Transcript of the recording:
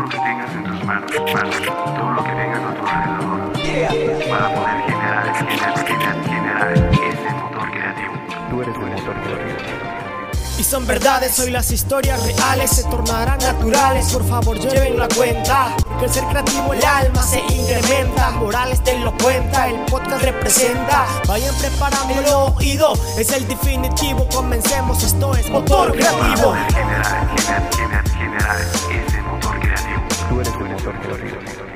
lo que tengas en tus manos, manos, todo lo que venga a tu alrededor, para poder generar, generar, generar, generar ese motor creativo. Tú eres el motor creativo. Y son verdades, hoy las historias reales se tornarán naturales. Por favor, lleven la cuenta. Que el ser creativo, el alma se incrementa. Morales te lo cuenta, el podcast representa. Vayan preparando el oído, es el definitivo. Comencemos, esto es motor creativo. dormido.